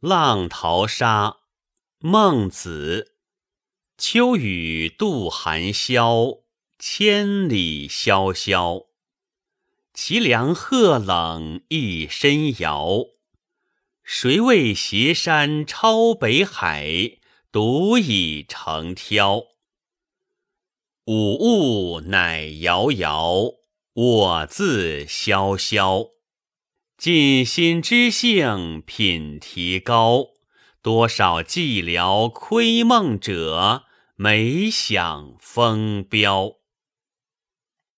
浪淘沙，孟子。秋雨度寒宵，千里萧萧。其凉鹤冷一身摇。谁为斜山超北海，独倚长挑。五物乃遥遥，我自萧萧。尽心知性品提高，多少寂寥窥梦者，每想风标。